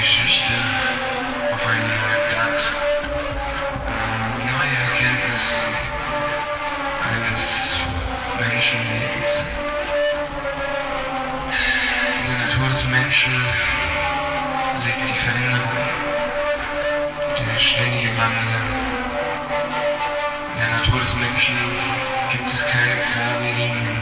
Geschichte auf ein neues Blatt. Ähm, neue Erkenntnis eines Menschenlebens. In der Natur des Menschen liegt die Veränderung, der ständige Wandel. In der Natur des Menschen gibt es keine geraden Linien.